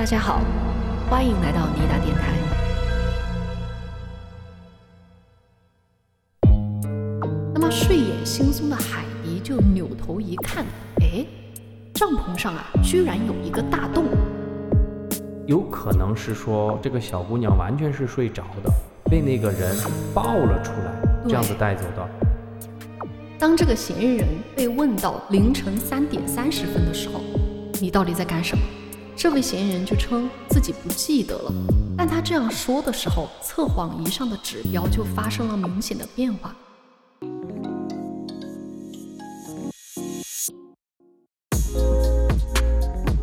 大家好，欢迎来到尼达电台。那么睡眼惺忪的海迪就扭头一看，哎，帐篷上啊，居然有一个大洞。有可能是说这个小姑娘完全是睡着的，被那个人抱了出来，这样子带走的。当这个嫌疑人被问到凌晨三点三十分的时候，你到底在干什么？这位嫌疑人就称自己不记得了，但他这样说的时候，测谎仪上的指标就发生了明显的变化。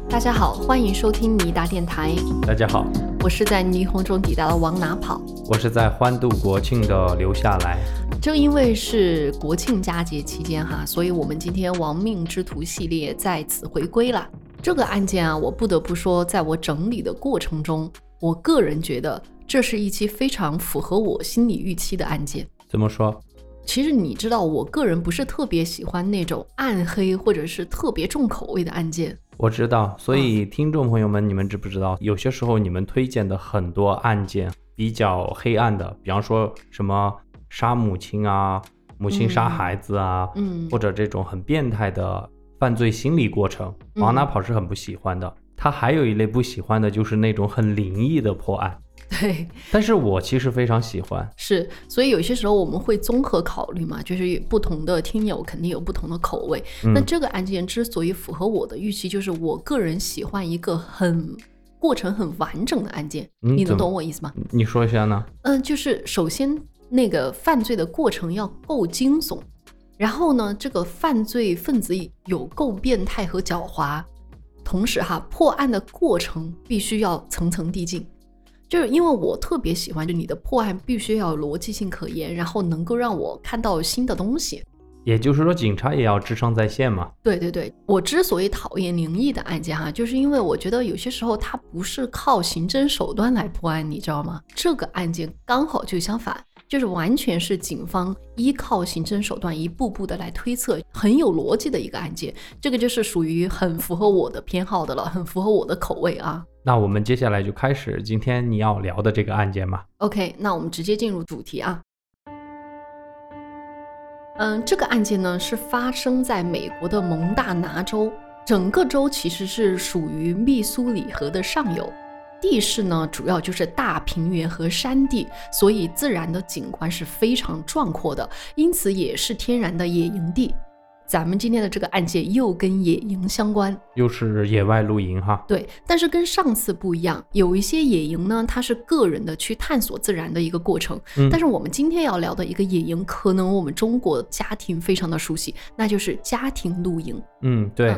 大家好，欢迎收听尼达电台。大家好，我是在霓虹中抵达的往哪跑？我是在欢度国庆的留下来。正因为是国庆佳节期间哈，所以我们今天亡命之徒系列再次回归了。这个案件啊，我不得不说，在我整理的过程中，我个人觉得这是一期非常符合我心理预期的案件。怎么说？其实你知道，我个人不是特别喜欢那种暗黑或者是特别重口味的案件。我知道，所以听众朋友们，你们知不知道，有些时候你们推荐的很多案件比较黑暗的，比方说什么杀母亲啊，母亲杀孩子啊，嗯，或者这种很变态的。犯罪心理过程，往哪跑是很不喜欢的。他还有一类不喜欢的，就是那种很灵异的破案。对，但是我其实非常喜欢。是，所以有些时候我们会综合考虑嘛，就是不同的听友肯定有不同的口味。那这个案件之所以符合我的预期，就是我个人喜欢一个很过程很完整的案件。你能懂我意思吗？你说一下呢？嗯，就是首先那个犯罪的过程要够惊悚。然后呢，这个犯罪分子有够变态和狡猾，同时哈，破案的过程必须要层层递进，就是因为我特别喜欢，就你的破案必须要有逻辑性可言，然后能够让我看到新的东西。也就是说，警察也要智商在线嘛？对对对，我之所以讨厌灵异的案件哈，就是因为我觉得有些时候它不是靠刑侦手段来破案，你知道吗？这个案件刚好就相反。就是完全是警方依靠刑侦手段一步步的来推测，很有逻辑的一个案件。这个就是属于很符合我的偏好的了，很符合我的口味啊。那我们接下来就开始今天你要聊的这个案件吧。OK，那我们直接进入主题啊。嗯，这个案件呢是发生在美国的蒙大拿州，整个州其实是属于密苏里河的上游。地势呢，主要就是大平原和山地，所以自然的景观是非常壮阔的，因此也是天然的野营地。咱们今天的这个案件又跟野营相关，又是野外露营哈。对，但是跟上次不一样，有一些野营呢，它是个人的去探索自然的一个过程。嗯，但是我们今天要聊的一个野营，可能我们中国家庭非常的熟悉，那就是家庭露营。嗯，对。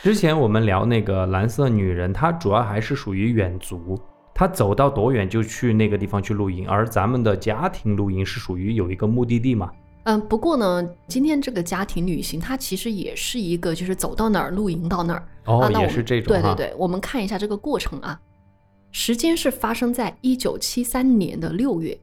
之前我们聊那个蓝色女人，她主要还是属于远足，她走到多远就去那个地方去露营，而咱们的家庭露营是属于有一个目的地嘛。嗯，不过呢，今天这个家庭旅行，它其实也是一个，就是走到哪儿露营到哪儿。哦，也是这种。对对对，我们看一下这个过程啊，时间是发生在一九七三年的六月，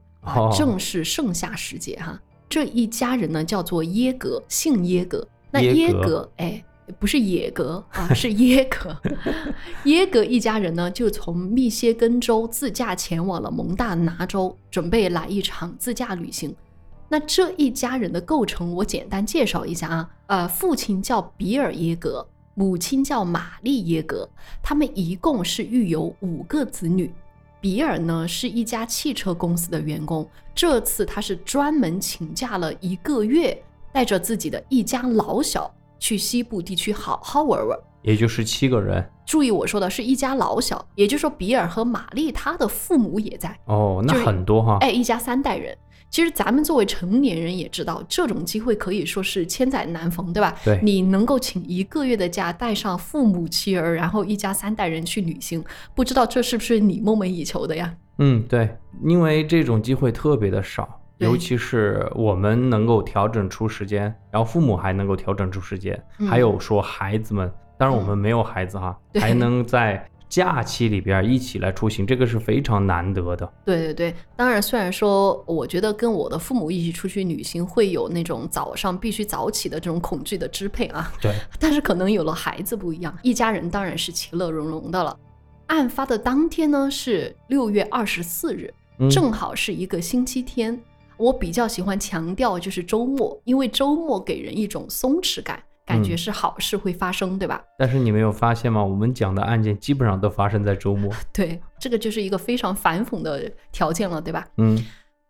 正是盛夏时节哈。这一家人呢叫做耶格，姓耶格。那耶格，哎。不是野格啊，是耶格。耶格一家人呢，就从密歇根州自驾前往了蒙大拿州，准备来一场自驾旅行。那这一家人的构成，我简单介绍一下啊。呃，父亲叫比尔耶格，母亲叫玛丽耶格，他们一共是育有五个子女。比尔呢，是一家汽车公司的员工，这次他是专门请假了一个月，带着自己的一家老小。去西部地区好好玩玩，也就是七个人。注意我说的是一家老小，也就是说比尔和玛丽他的父母也在。哦，那很多哈。哎，一家三代人。其实咱们作为成年人也知道，这种机会可以说是千载难逢，对吧？对。你能够请一个月的假，带上父母妻儿，然后一家三代人去旅行，不知道这是不是你梦寐以求的呀？嗯，对，因为这种机会特别的少。尤其是我们能够调整出时间，然后父母还能够调整出时间，还有说孩子们，当然我们没有孩子哈，还能在假期里边一起来出行，这个是非常难得的。对对对，当然虽然说我觉得跟我的父母一起出去旅行会有那种早上必须早起的这种恐惧的支配啊，对，但是可能有了孩子不一样，一家人当然是其乐融融的了。案发的当天呢是六月二十四日，正好是一个星期天。我比较喜欢强调就是周末，因为周末给人一种松弛感，感觉是好事会发生，对吧？但是你没有发现吗？我们讲的案件基本上都发生在周末。对，这个就是一个非常反讽的条件了，对吧？嗯。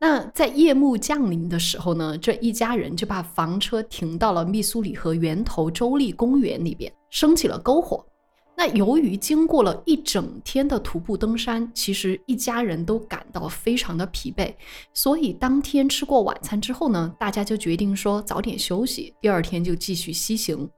那在夜幕降临的时候呢，这一家人就把房车停到了密苏里河源头州立公园里边，升起了篝火。那由于经过了一整天的徒步登山，其实一家人都感到非常的疲惫，所以当天吃过晚餐之后呢，大家就决定说早点休息，第二天就继续西行。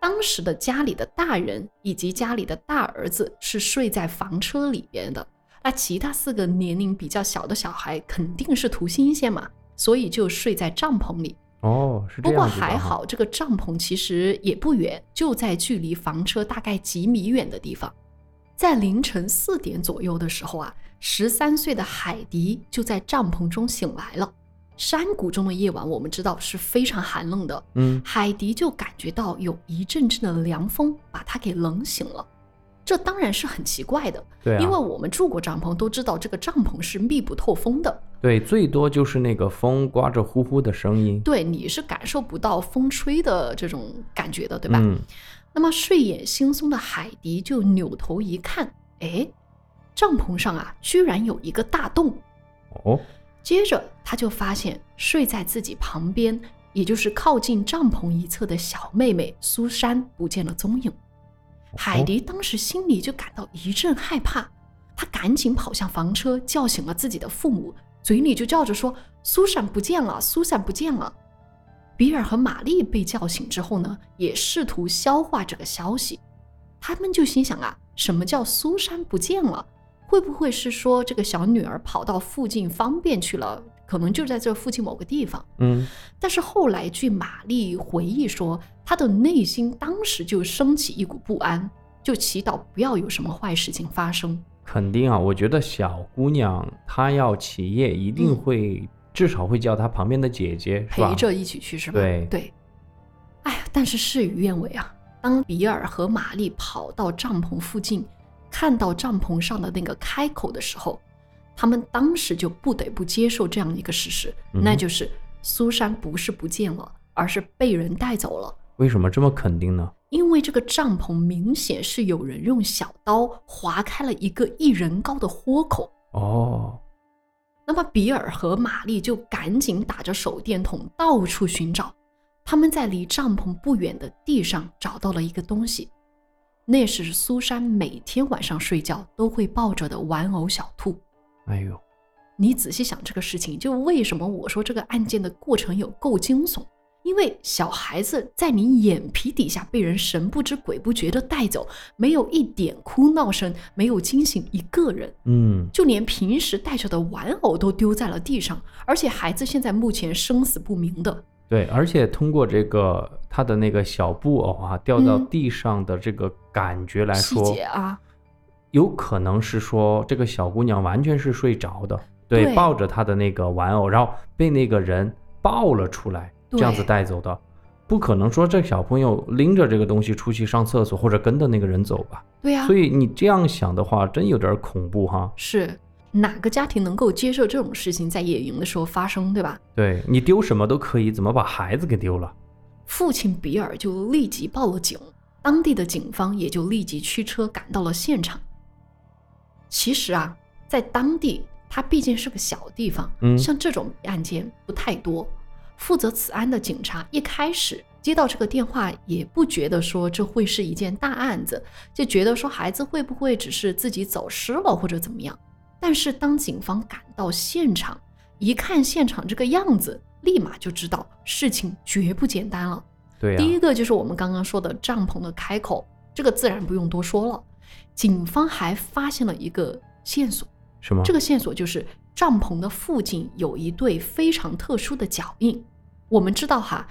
当时的家里的大人以及家里的大儿子是睡在房车里边的，那其他四个年龄比较小的小孩肯定是图新鲜嘛，所以就睡在帐篷里。哦，是这样。不过还好，这个帐篷其实也不远，就在距离房车大概几米远的地方。在凌晨四点左右的时候啊，十三岁的海迪就在帐篷中醒来了。山谷中的夜晚，我们知道是非常寒冷的。嗯，海迪就感觉到有一阵阵的凉风把他给冷醒了。这当然是很奇怪的，对，因为我们住过帐篷，都知道这个帐篷是密不透风的，对，最多就是那个风刮着呼呼的声音，对，你是感受不到风吹的这种感觉的，对吧？嗯。那么睡眼惺忪的海迪就扭头一看，哎，帐篷上啊，居然有一个大洞，哦，接着他就发现睡在自己旁边，也就是靠近帐篷一侧的小妹妹苏珊不见了踪影。海迪当时心里就感到一阵害怕，他赶紧跑向房车，叫醒了自己的父母，嘴里就叫着说：“苏珊不见了，苏珊不见了。”比尔和玛丽被叫醒之后呢，也试图消化这个消息，他们就心想啊，什么叫苏珊不见了？会不会是说这个小女儿跑到附近方便去了？可能就在这附近某个地方。嗯，但是后来据玛丽回忆说，她的内心当时就升起一股不安，就祈祷不要有什么坏事情发生。肯定啊，我觉得小姑娘她要起夜，一定会至少会叫她旁边的姐姐陪着一起去，是吧？对对。哎呀，但是事与愿违啊！当比尔和玛丽跑到帐篷附近，看到帐篷上的那个开口的时候。他们当时就不得不接受这样一个事实，那就是苏珊不是不见了，而是被人带走了。为什么这么肯定呢？因为这个帐篷明显是有人用小刀划开了一个一人高的豁口。哦，那么比尔和玛丽就赶紧打着手电筒到处寻找。他们在离帐篷不远的地上找到了一个东西，那是苏珊每天晚上睡觉都会抱着的玩偶小兔。哎呦，你仔细想这个事情，就为什么我说这个案件的过程有够惊悚？因为小孩子在你眼皮底下被人神不知鬼不觉的带走，没有一点哭闹声，没有惊醒一个人，嗯，就连平时带着的玩偶都丢在了地上，而且孩子现在目前生死不明的。对，而且通过这个他的那个小布偶啊掉到地上的这个感觉来说，细节啊。有可能是说这个小姑娘完全是睡着的，对，抱着她的那个玩偶，然后被那个人抱了出来，这样子带走的，不可能说这小朋友拎着这个东西出去上厕所或者跟着那个人走吧？对呀，所以你这样想的话，真有点恐怖哈。是哪个家庭能够接受这种事情在野营的时候发生，对吧？对你丢什么都可以，怎么把孩子给丢了？父亲比尔就立即报了警，当地的警方也就立即驱车赶到了现场。其实啊，在当地，它毕竟是个小地方，嗯像这种案件不太多。负责此案的警察一开始接到这个电话，也不觉得说这会是一件大案子，就觉得说孩子会不会只是自己走失了或者怎么样。但是当警方赶到现场，一看现场这个样子，立马就知道事情绝不简单了。对，第一个就是我们刚刚说的帐篷的开口，这个自然不用多说了。警方还发现了一个线索，什么？这个线索就是帐篷的附近有一对非常特殊的脚印。我们知道哈，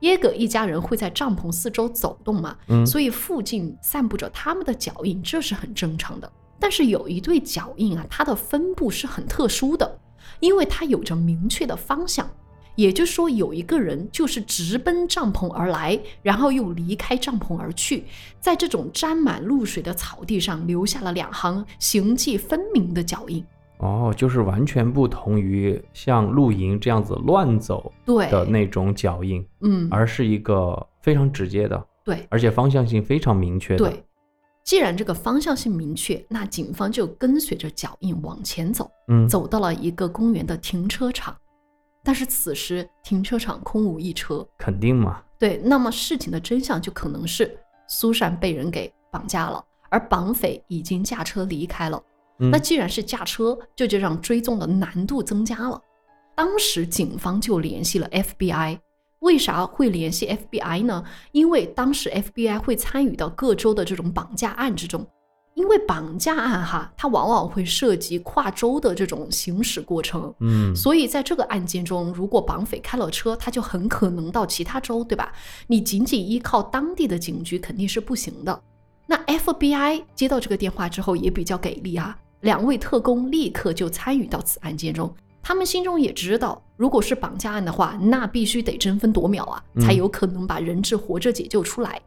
耶格一家人会在帐篷四周走动嘛，嗯，所以附近散布着他们的脚印，这是很正常的。但是有一对脚印啊，它的分布是很特殊的，因为它有着明确的方向。也就是说，有一个人就是直奔帐篷而来，然后又离开帐篷而去，在这种沾满露水的草地上留下了两行形迹分明的脚印。哦，就是完全不同于像露营这样子乱走的那种脚印，嗯，而是一个非常直接的，对，而且方向性非常明确的。对，既然这个方向性明确，那警方就跟随着脚印往前走，嗯，走到了一个公园的停车场。但是此时停车场空无一车，肯定嘛？对，那么事情的真相就可能是苏珊被人给绑架了，而绑匪已经驾车离开了。那既然是驾车，这就让追踪的难度增加了。当时警方就联系了 FBI，为啥会联系 FBI 呢？因为当时 FBI 会参与到各州的这种绑架案之中。因为绑架案哈，它往往会涉及跨州的这种行驶过程，嗯，所以在这个案件中，如果绑匪开了车，他就很可能到其他州，对吧？你仅仅依靠当地的警局肯定是不行的。那 FBI 接到这个电话之后也比较给力啊，两位特工立刻就参与到此案件中。他们心中也知道，如果是绑架案的话，那必须得争分夺秒啊，才有可能把人质活着解救出来。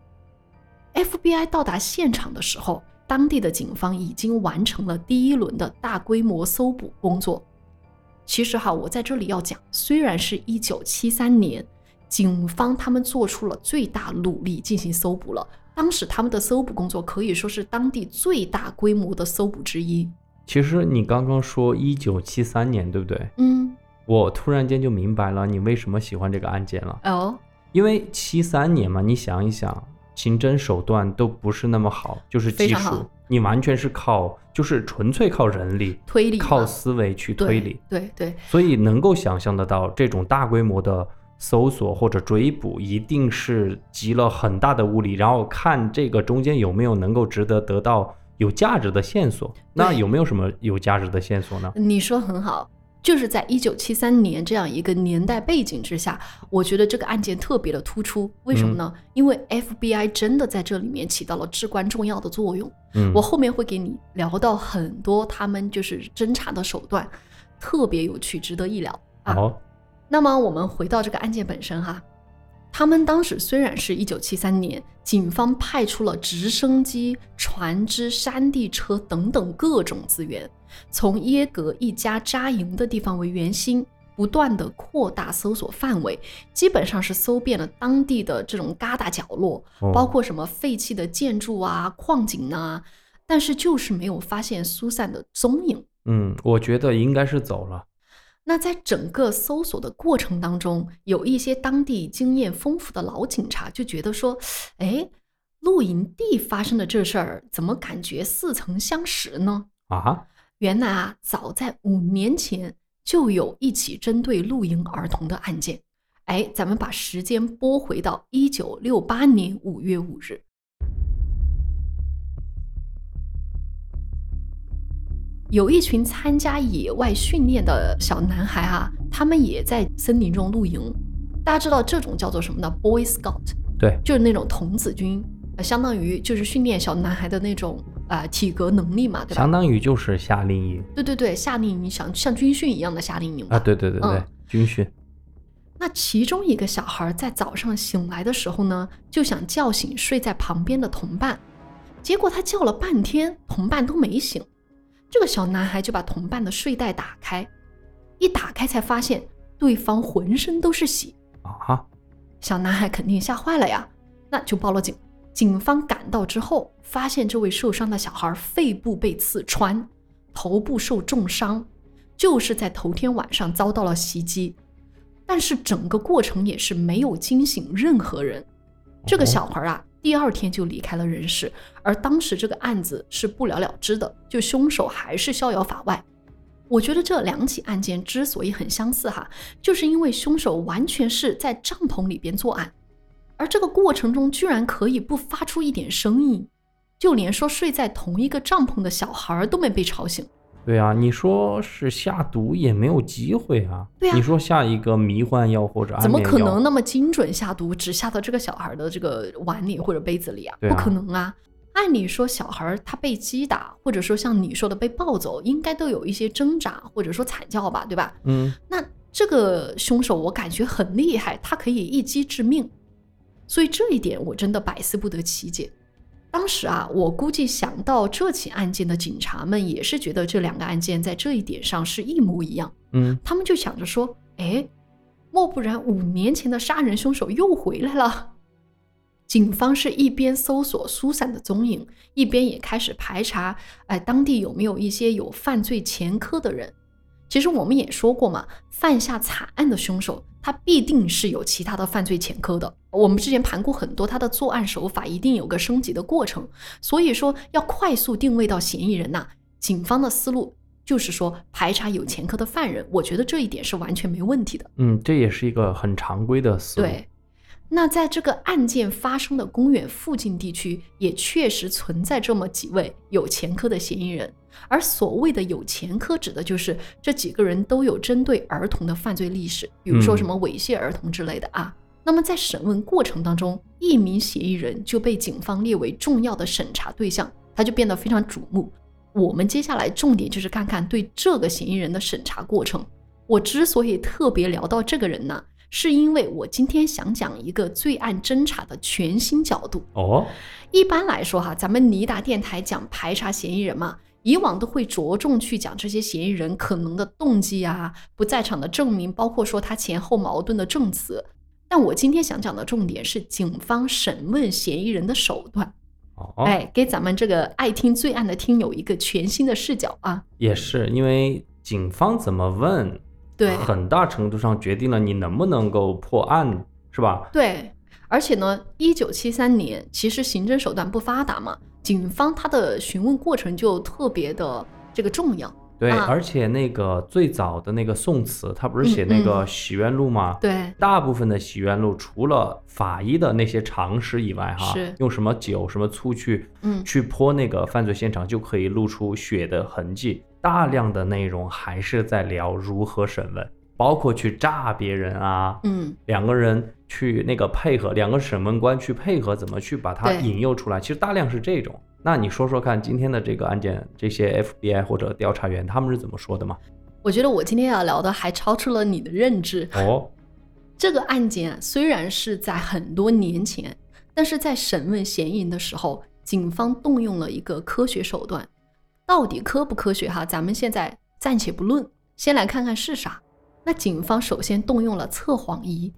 FBI 到达现场的时候。当地的警方已经完成了第一轮的大规模搜捕工作。其实哈，我在这里要讲，虽然是一九七三年，警方他们做出了最大努力进行搜捕了。当时他们的搜捕工作可以说是当地最大规模的搜捕之一。其实你刚刚说一九七三年，对不对？嗯。我突然间就明白了你为什么喜欢这个案件了。哦。因为七三年嘛，你想一想。刑侦手段都不是那么好，就是技术，你完全是靠，就是纯粹靠人力推理，靠思维去推理。对对。所以能够想象得到，这种大规模的搜索或者追捕，一定是集了很大的物力，然后看这个中间有没有能够值得得到有价值的线索。那有没有什么有价值的线索呢？你说很好。就是在一九七三年这样一个年代背景之下，我觉得这个案件特别的突出。为什么呢？因为 FBI 真的在这里面起到了至关重要的作用。嗯，我后面会给你聊到很多他们就是侦查的手段，特别有趣，值得一聊。啊好，那么我们回到这个案件本身哈。他们当时虽然是一九七三年，警方派出了直升机、船只、山地车等等各种资源，从耶格一家扎营的地方为圆心，不断的扩大搜索范围，基本上是搜遍了当地的这种旮旯角落，包括什么废弃的建筑啊、矿井啊，但是就是没有发现苏珊的踪影。嗯，我觉得应该是走了。那在整个搜索的过程当中，有一些当地经验丰富的老警察就觉得说：“哎，露营地发生的这事儿，怎么感觉似曾相识呢？”啊，原来啊，早在五年前就有一起针对露营儿童的案件。哎，咱们把时间拨回到一九六八年五月五日。有一群参加野外训练的小男孩啊，他们也在森林中露营。大家知道这种叫做什么呢？Boy Scout，对，就是那种童子军，相当于就是训练小男孩的那种啊体格能力嘛，对吧？相当于就是夏令营。对对对，夏令营像像军训一样的夏令营啊，对对对对，军训。那其中一个小孩在早上醒来的时候呢，就想叫醒睡在旁边的同伴，结果他叫了半天，同伴都没醒。这个小男孩就把同伴的睡袋打开，一打开才发现对方浑身都是血啊！小男孩肯定吓坏了呀，那就报了警。警方赶到之后，发现这位受伤的小孩肺部被刺穿，头部受重伤，就是在头天晚上遭到了袭击，但是整个过程也是没有惊醒任何人。这个小孩啊。第二天就离开了人世，而当时这个案子是不了了之的，就凶手还是逍遥法外。我觉得这两起案件之所以很相似哈，就是因为凶手完全是在帐篷里边作案，而这个过程中居然可以不发出一点声音，就连说睡在同一个帐篷的小孩都没被吵醒。对啊，你说是下毒也没有机会啊。对啊，你说下一个迷幻药或者怎么可能那么精准下毒，只下到这个小孩的这个碗里或者杯子里啊？不可能啊！按理说，小孩他被击打，或者说像你说的被抱走，应该都有一些挣扎或者说惨叫吧，对吧？嗯。那这个凶手我感觉很厉害，他可以一击致命，所以这一点我真的百思不得其解。当时啊，我估计想到这起案件的警察们也是觉得这两个案件在这一点上是一模一样，嗯，他们就想着说，哎，莫不然五年前的杀人凶手又回来了？警方是一边搜索苏珊的踪影，一边也开始排查，哎，当地有没有一些有犯罪前科的人？其实我们也说过嘛，犯下惨案的凶手，他必定是有其他的犯罪前科的。我们之前盘过很多，他的作案手法一定有个升级的过程。所以说，要快速定位到嫌疑人呐，警方的思路就是说排查有前科的犯人。我觉得这一点是完全没问题的。嗯，这也是一个很常规的思路。对。那在这个案件发生的公园附近地区，也确实存在这么几位有前科的嫌疑人。而所谓的有前科，指的就是这几个人都有针对儿童的犯罪历史，比如说什么猥亵儿童之类的啊。那么在审问过程当中，一名嫌疑人就被警方列为重要的审查对象，他就变得非常瞩目。我们接下来重点就是看看对这个嫌疑人的审查过程。我之所以特别聊到这个人呢，是因为我今天想讲一个罪案侦查的全新角度。哦，一般来说哈，咱们尼达电台讲排查嫌疑人嘛。以往都会着重去讲这些嫌疑人可能的动机啊，不在场的证明，包括说他前后矛盾的证词。但我今天想讲的重点是警方审问嫌疑人的手段。哦，哎，给咱们这个爱听罪案的听友一个全新的视角啊。也是因为警方怎么问，对，很大程度上决定了你能不能够破案，是吧？对，而且呢，一九七三年其实刑侦手段不发达嘛。警方他的询问过程就特别的这个重要，对，而且那个最早的那个宋词，他不是写那个洗冤录吗？对，大部分的洗冤录除了法医的那些常识以外，哈，用什么酒、什么醋去，嗯，去泼那个犯罪现场就可以露出血的痕迹，大量的内容还是在聊如何审问。包括去炸别人啊，嗯，两个人去那个配合，两个审问官去配合，怎么去把他引诱出来？其实大量是这种。那你说说看，今天的这个案件，这些 FBI 或者调查员他们是怎么说的吗？我觉得我今天要聊的还超出了你的认知哦。这个案件虽然是在很多年前，但是在审问嫌疑人的时候，警方动用了一个科学手段，到底科不科学哈？咱们现在暂且不论，先来看看是啥。那警方首先动用了测谎仪，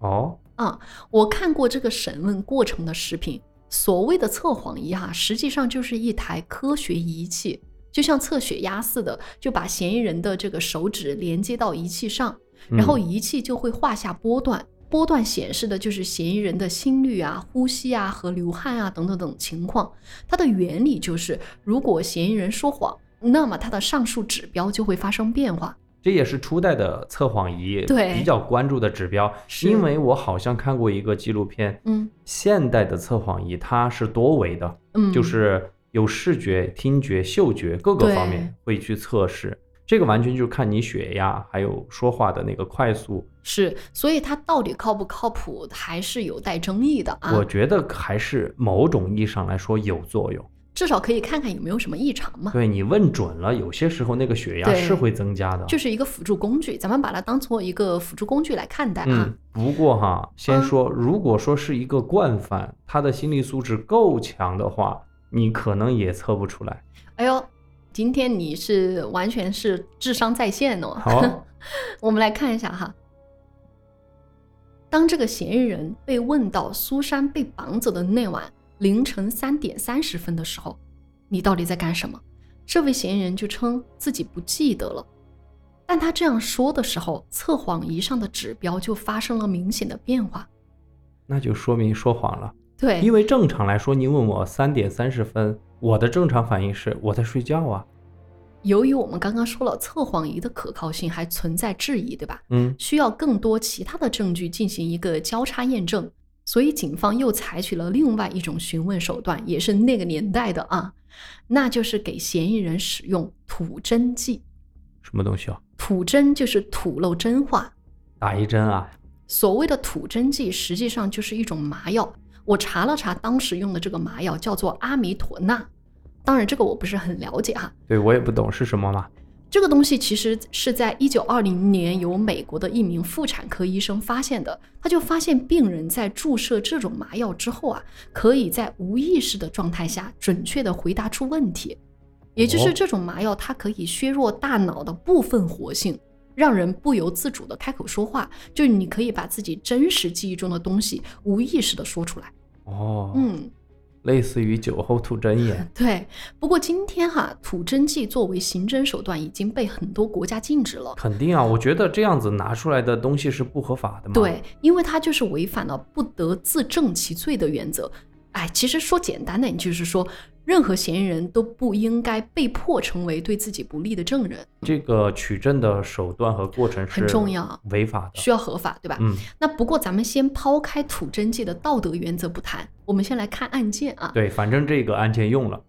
哦，啊，我看过这个审问过程的视频。所谓的测谎仪哈，实际上就是一台科学仪器，就像测血压似的，就把嫌疑人的这个手指连接到仪器上，然后仪器就会画下波段，波段显示的就是嫌疑人的心率啊、呼吸啊和流汗啊等等等情况。它的原理就是，如果嫌疑人说谎，那么它的上述指标就会发生变化。这也是初代的测谎仪对比较关注的指标，因为我好像看过一个纪录片，嗯，现代的测谎仪它是多维的，嗯，就是有视觉、听觉、嗅觉各个方面会去测试，这个完全就是看你血压还有说话的那个快速，是，所以它到底靠不靠谱还是有待争议的啊。我觉得还是某种意义上来说有作用。至少可以看看有没有什么异常嘛？对你问准了，有些时候那个血压是会增加的，就是一个辅助工具，咱们把它当做一个辅助工具来看待啊。嗯，不过哈，先说，如果说是一个惯犯，他的心理素质够强的话，你可能也测不出来。哎呦，今天你是完全是智商在线哦。好，我们来看一下哈，当这个嫌疑人被问到苏珊被绑走的那晚。凌晨三点三十分的时候，你到底在干什么？这位嫌疑人就称自己不记得了。但他这样说的时候，测谎仪上的指标就发生了明显的变化，那就说明说谎了。对，因为正常来说，你问我三点三十分，我的正常反应是我在睡觉啊。由于我们刚刚说了测谎仪的可靠性还存在质疑，对吧？嗯，需要更多其他的证据进行一个交叉验证。所以，警方又采取了另外一种询问手段，也是那个年代的啊，那就是给嫌疑人使用吐真剂。什么东西啊？吐真就是吐露真话，打一针啊。所谓的吐真剂，实际上就是一种麻药。我查了查，当时用的这个麻药叫做阿米妥钠。当然，这个我不是很了解哈。对我也不懂是什么嘛。这个东西其实是在一九二零年由美国的一名妇产科医生发现的。他就发现病人在注射这种麻药之后啊，可以在无意识的状态下准确的回答出问题。也就是这种麻药，它可以削弱大脑的部分活性，让人不由自主的开口说话。就是你可以把自己真实记忆中的东西无意识的说出来。哦，嗯。类似于酒后吐真言，对。不过今天哈，吐真剂作为刑侦手段已经被很多国家禁止了。肯定啊，我觉得这样子拿出来的东西是不合法的嘛。对，因为它就是违反了不得自证其罪的原则。哎，其实说简单点，就是说。任何嫌疑人都不应该被迫成为对自己不利的证人。这个取证的手段和过程很重要，违法的需要合法，对吧？嗯。那不过咱们先抛开土真剂的道德原则不谈，我们先来看案件啊。对，反正这个案件用了。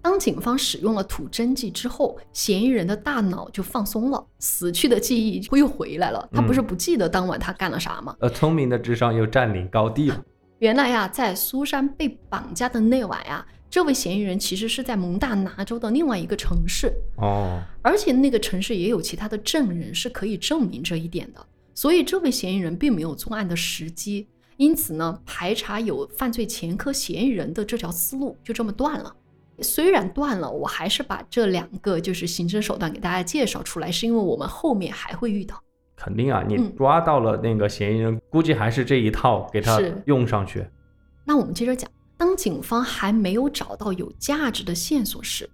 当警方使用了土真剂之后，嫌疑人的大脑就放松了，死去的记忆又回来了。他不是不记得当晚他干了啥吗？呃，聪明的智商又占领高地了。原来呀，在苏珊被绑架的那晚呀。这位嫌疑人其实是在蒙大拿州的另外一个城市哦，而且那个城市也有其他的证人是可以证明这一点的，所以这位嫌疑人并没有作案的时机，因此呢，排查有犯罪前科嫌疑人的这条思路就这么断了。虽然断了，我还是把这两个就是刑侦手段给大家介绍出来，是因为我们后面还会遇到。肯定啊，你抓到了那个嫌疑人，估计还是这一套给他用上去。那我们接着讲。当警方还没有找到有价值的线索时，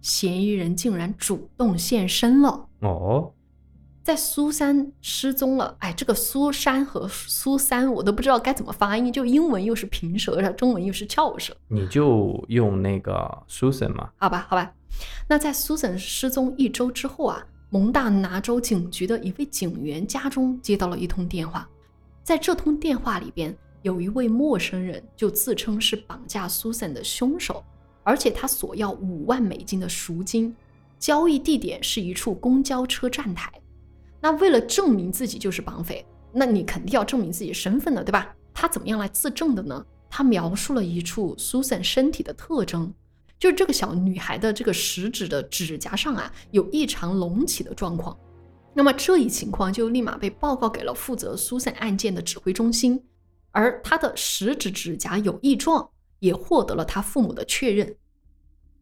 嫌疑人竟然主动现身了。哦，在苏珊失踪了，哎，这个苏珊和苏珊我都不知道该怎么发音，就英文又是平舌，中文又是翘舌。你就用那个 Susan 嘛？好吧，好吧。那在 Susan 失踪一周之后啊，蒙大拿州警局的一位警员家中接到了一通电话，在这通电话里边。有一位陌生人就自称是绑架苏珊的凶手，而且他索要五万美金的赎金，交易地点是一处公交车站台。那为了证明自己就是绑匪，那你肯定要证明自己身份的，对吧？他怎么样来自证的呢？他描述了一处苏珊身体的特征，就是这个小女孩的这个食指的指甲上啊有异常隆起的状况。那么这一情况就立马被报告给了负责苏珊案件的指挥中心。而他的食指指甲有异状，也获得了他父母的确认。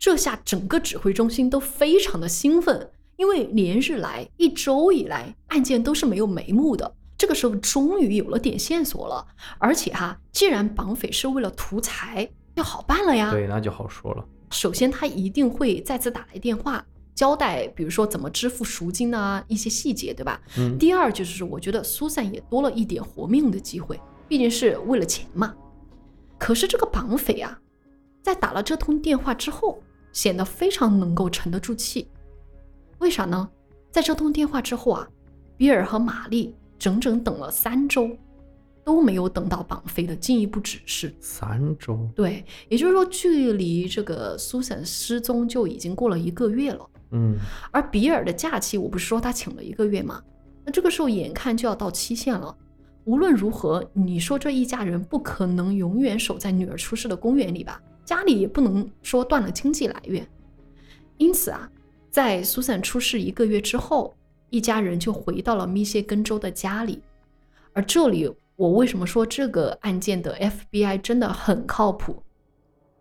这下整个指挥中心都非常的兴奋，因为连日来一周以来案件都是没有眉目的。这个时候终于有了点线索了，而且哈，既然绑匪是为了图财，就好办了呀。对，那就好说了。首先，他一定会再次打来电话，交代，比如说怎么支付赎金啊，一些细节，对吧？嗯。第二就是，我觉得苏珊也多了一点活命的机会。毕竟是为了钱嘛，可是这个绑匪啊，在打了这通电话之后，显得非常能够沉得住气。为啥呢？在这通电话之后啊，比尔和玛丽整整等了三周，都没有等到绑匪的进一步指示。三周？对，也就是说，距离这个苏珊失踪就已经过了一个月了。嗯，而比尔的假期，我不是说他请了一个月吗？那这个时候眼看就要到期限了。无论如何，你说这一家人不可能永远守在女儿出事的公园里吧？家里也不能说断了经济来源。因此啊，在苏珊出事一个月之后，一家人就回到了密歇根州的家里。而这里，我为什么说这个案件的 FBI 真的很靠谱？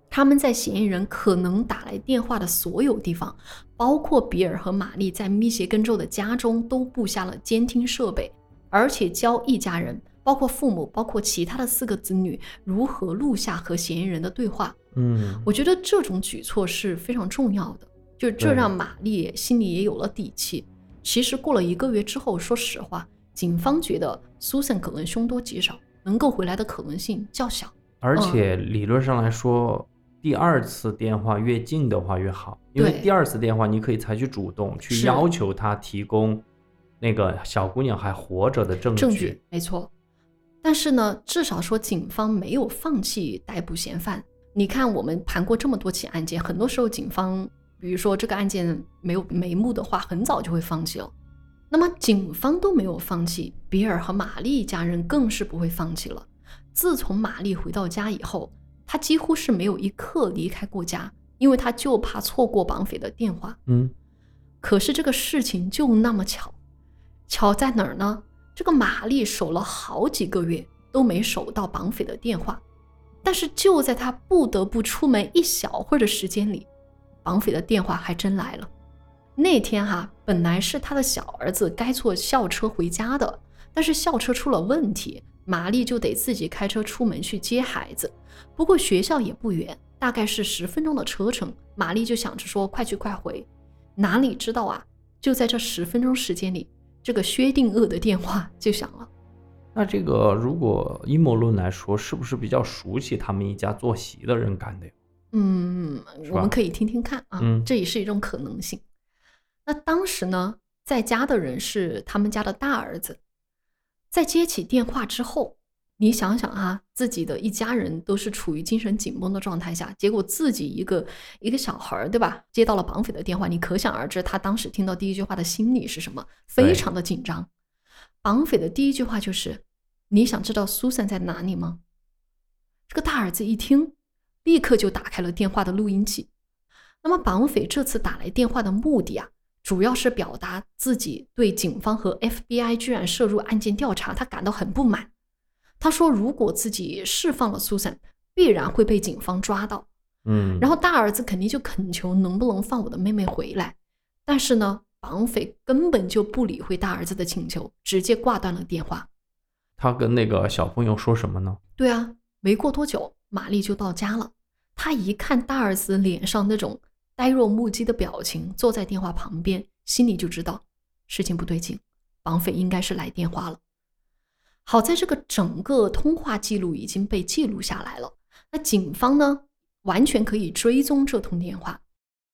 他们在嫌疑人可能打来电话的所有地方，包括比尔和玛丽在密歇根州的家中，都布下了监听设备。而且教一家人，包括父母，包括其他的四个子女，如何录下和嫌疑人的对话。嗯，我觉得这种举措是非常重要的，就这让玛丽心里也有了底气。其实过了一个月之后，说实话，警方觉得 Susan 可能凶多吉少，能够回来的可能性较小。而且理论上来说，第二次电话越近的话越好，因为第二次电话你可以采取主动去要求他提供。那个小姑娘还活着的证据，证据没错。但是呢，至少说警方没有放弃逮捕嫌犯。你看，我们盘过这么多起案件，很多时候警方，比如说这个案件没有眉目的话，很早就会放弃了。那么警方都没有放弃，比尔和玛丽一家人更是不会放弃了。自从玛丽回到家以后，她几乎是没有一刻离开过家，因为她就怕错过绑匪的电话。嗯。可是这个事情就那么巧，巧在哪儿呢？这个玛丽守了好几个月都没守到绑匪的电话，但是就在她不得不出门一小会儿的时间里，绑匪的电话还真来了。那天哈，本来是他的小儿子该坐校车回家的，但是校车出了问题，玛丽就得自己开车出门去接孩子。不过学校也不远，大概是十分钟的车程，玛丽就想着说快去快回。哪里知道啊，就在这十分钟时间里。这个薛定谔的电话就响了。那这个如果阴谋论来说，是不是比较熟悉他们一家坐席的人干的呀？嗯，我们可以听听看啊，这也是一种可能性。那当时呢，在家的人是他们家的大儿子，在接起电话之后。你想想啊，自己的一家人都是处于精神紧绷的状态下，结果自己一个一个小孩儿，对吧？接到了绑匪的电话，你可想而知，他当时听到第一句话的心理是什么？非常的紧张。绑匪的第一句话就是：“你想知道苏珊在哪里吗？”这个大儿子一听，立刻就打开了电话的录音器。那么，绑匪这次打来电话的目的啊，主要是表达自己对警方和 FBI 居然涉入案件调查，他感到很不满。他说：“如果自己释放了苏珊，必然会被警方抓到。嗯，然后大儿子肯定就恳求能不能放我的妹妹回来。但是呢，绑匪根本就不理会大儿子的请求，直接挂断了电话。他跟那个小朋友说什么呢？对啊，没过多久，玛丽就到家了。他一看大儿子脸上那种呆若木鸡的表情，坐在电话旁边，心里就知道事情不对劲，绑匪应该是来电话了。”好在这个整个通话记录已经被记录下来了，那警方呢完全可以追踪这通电话，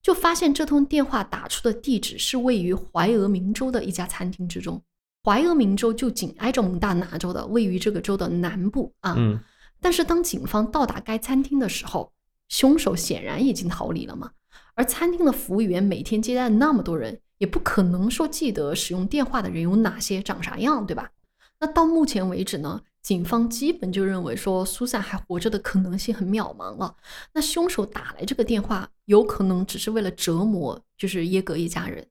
就发现这通电话打出的地址是位于怀俄明州的一家餐厅之中。怀俄明州就紧挨着蒙大拿州的，位于这个州的南部啊。嗯。但是当警方到达该餐厅的时候，凶手显然已经逃离了嘛。而餐厅的服务员每天接待那么多人，也不可能说记得使用电话的人有哪些、长啥样，对吧？那到目前为止呢，警方基本就认为说苏珊还活着的可能性很渺茫了。那凶手打来这个电话，有可能只是为了折磨，就是耶格一家人。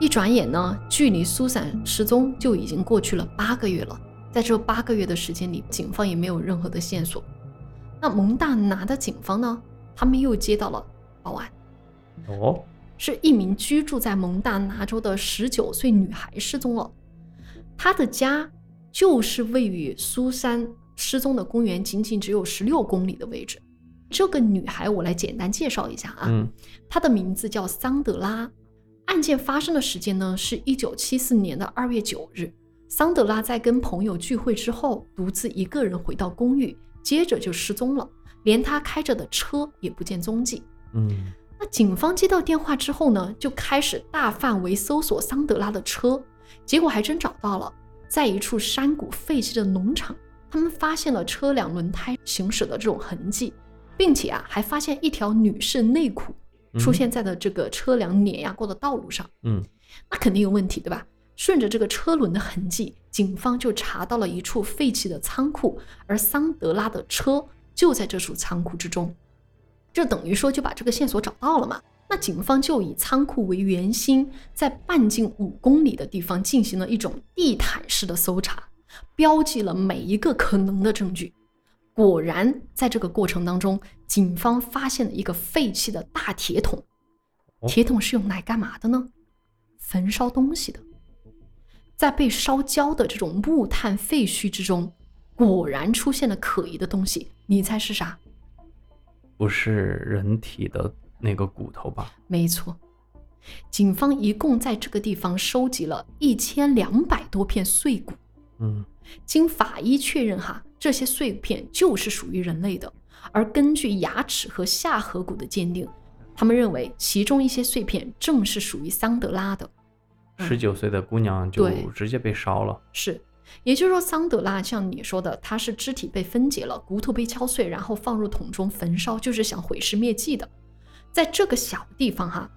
一转眼呢，距离苏珊失踪就已经过去了八个月了。在这八个月的时间里，警方也没有任何的线索。那蒙大拿的警方呢，他们又接到了报案。哦。是一名居住在蒙大拿州的十九岁女孩失踪了，她的家就是位于苏珊失踪的公园仅仅只有十六公里的位置。这个女孩我来简单介绍一下啊，她的名字叫桑德拉。案件发生的时间呢是一九七四年的二月九日。桑德拉在跟朋友聚会之后，独自一个人回到公寓，接着就失踪了，连她开着的车也不见踪迹。嗯。警方接到电话之后呢，就开始大范围搜索桑德拉的车，结果还真找到了，在一处山谷废弃的农场，他们发现了车辆轮胎行驶的这种痕迹，并且啊，还发现一条女士内裤出现在了这个车辆碾压过的道路上。嗯，那肯定有问题，对吧？顺着这个车轮的痕迹，警方就查到了一处废弃的仓库，而桑德拉的车就在这处仓库之中。这等于说就把这个线索找到了嘛？那警方就以仓库为圆心，在半径五公里的地方进行了一种地毯式的搜查，标记了每一个可能的证据。果然，在这个过程当中，警方发现了一个废弃的大铁桶。铁桶是用来干嘛的呢？焚烧东西的。在被烧焦的这种木炭废墟之中，果然出现了可疑的东西。你猜是啥？不是人体的那个骨头吧？没错，警方一共在这个地方收集了一千两百多片碎骨。嗯，经法医确认，哈，这些碎片就是属于人类的。而根据牙齿和下颌骨的鉴定，他们认为其中一些碎片正是属于桑德拉的。十九岁的姑娘就直接被烧了。是。也就是说，桑德拉像你说的，他是肢体被分解了，骨头被敲碎，然后放入桶中焚烧，就是想毁尸灭迹的。在这个小地方哈，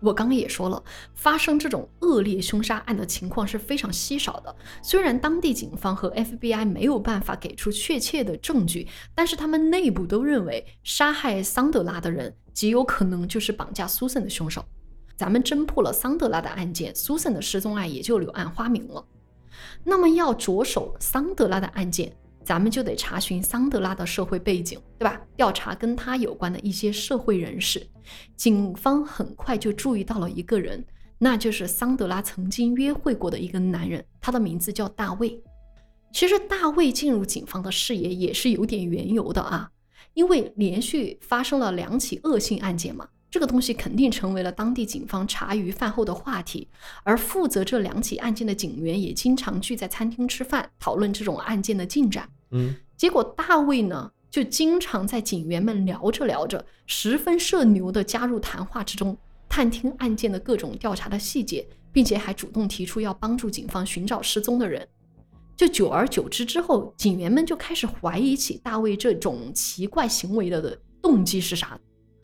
我刚刚也说了，发生这种恶劣凶杀案的情况是非常稀少的。虽然当地警方和 FBI 没有办法给出确切的证据，但是他们内部都认为杀害桑德拉的人极有可能就是绑架苏珊的凶手。咱们侦破了桑德拉的案件，苏珊的失踪案也就柳暗花明了。那么要着手桑德拉的案件。咱们就得查询桑德拉的社会背景，对吧？调查跟他有关的一些社会人士。警方很快就注意到了一个人，那就是桑德拉曾经约会过的一个男人，他的名字叫大卫。其实大卫进入警方的视野也是有点缘由的啊，因为连续发生了两起恶性案件嘛。这个东西肯定成为了当地警方茶余饭后的话题，而负责这两起案件的警员也经常聚在餐厅吃饭，讨论这种案件的进展。嗯，结果大卫呢，就经常在警员们聊着聊着，十分社牛的加入谈话之中，探听案件的各种调查的细节，并且还主动提出要帮助警方寻找失踪的人。就久而久之之后，警员们就开始怀疑起大卫这种奇怪行为的动机是啥。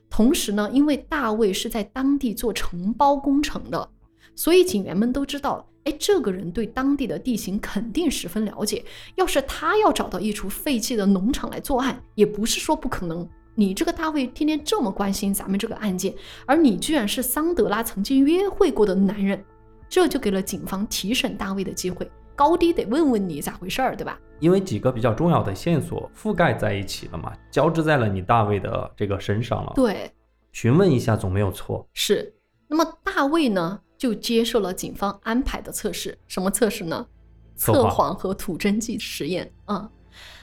同时呢，因为大卫是在当地做承包工程的，所以警员们都知道，哎，这个人对当地的地形肯定十分了解。要是他要找到一处废弃的农场来作案，也不是说不可能。你这个大卫天天这么关心咱们这个案件，而你居然是桑德拉曾经约会过的男人，这就给了警方提审大卫的机会。高低得问问你咋回事儿，对吧？因为几个比较重要的线索覆盖在一起了嘛，交织在了你大卫的这个身上了。对，询问一下总没有错。是。那么大卫呢，就接受了警方安排的测试，什么测试呢？测谎和吐真剂实验啊。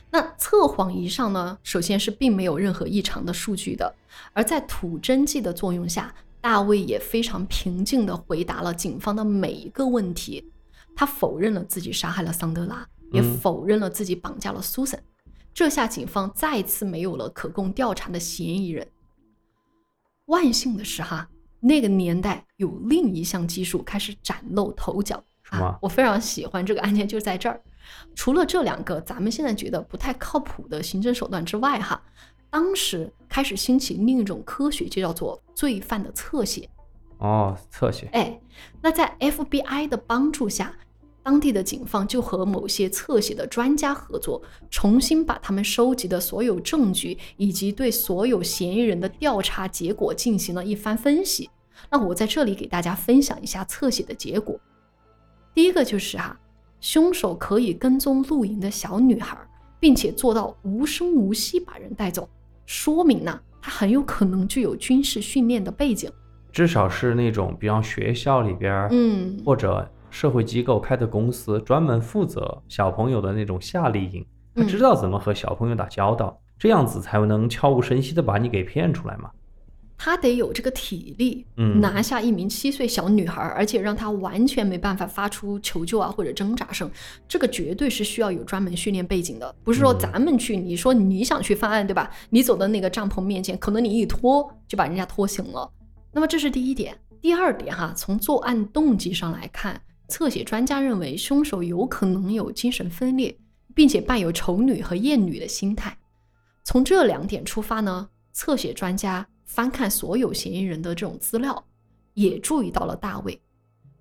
那测谎仪上呢，首先是并没有任何异常的数据的，而在吐真剂的作用下，大卫也非常平静地回答了警方的每一个问题。他否认了自己杀害了桑德拉，也否认了自己绑架了苏珊。这下警方再次没有了可供调查的嫌疑人。万幸的是，哈，那个年代有另一项技术开始崭露头角。啊，我非常喜欢这个案件，就在这儿。除了这两个咱们现在觉得不太靠谱的刑侦手段之外，哈，当时开始兴起另一种科学，就叫做罪犯的侧写。哦，侧写。哎，那在 FBI 的帮助下。当地的警方就和某些侧写的专家合作，重新把他们收集的所有证据以及对所有嫌疑人的调查结果进行了一番分析。那我在这里给大家分享一下侧写的结果。第一个就是哈，凶手可以跟踪露营的小女孩，并且做到无声无息把人带走，说明呢，他很有可能具有军事训练的背景，至少是那种比方学校里边，嗯，或者。社会机构开的公司专门负责小朋友的那种夏令营，他知道怎么和小朋友打交道，这样子才能悄无声息的把你给骗出来嘛。他得有这个体力，嗯，拿下一名七岁小女孩，而且让她完全没办法发出求救啊或者挣扎声，这个绝对是需要有专门训练背景的，不是说咱们去，你说你想去犯案，对吧？你走到那个帐篷面前，可能你一拖就把人家拖醒了。那么这是第一点，第二点哈，从作案动机上来看。侧写专家认为，凶手有可能有精神分裂，并且伴有丑女和厌女的心态。从这两点出发呢，侧写专家翻看所有嫌疑人的这种资料，也注意到了大卫，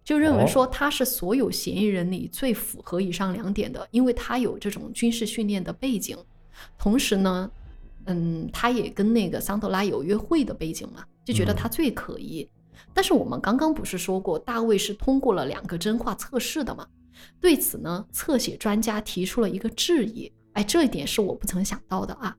就认为说他是所有嫌疑人里最符合以上两点的，因为他有这种军事训练的背景，同时呢，嗯，他也跟那个桑德拉有约会的背景嘛，就觉得他最可疑。但是我们刚刚不是说过，大卫是通过了两个真话测试的吗？对此呢，侧写专家提出了一个质疑。哎，这一点是我不曾想到的啊。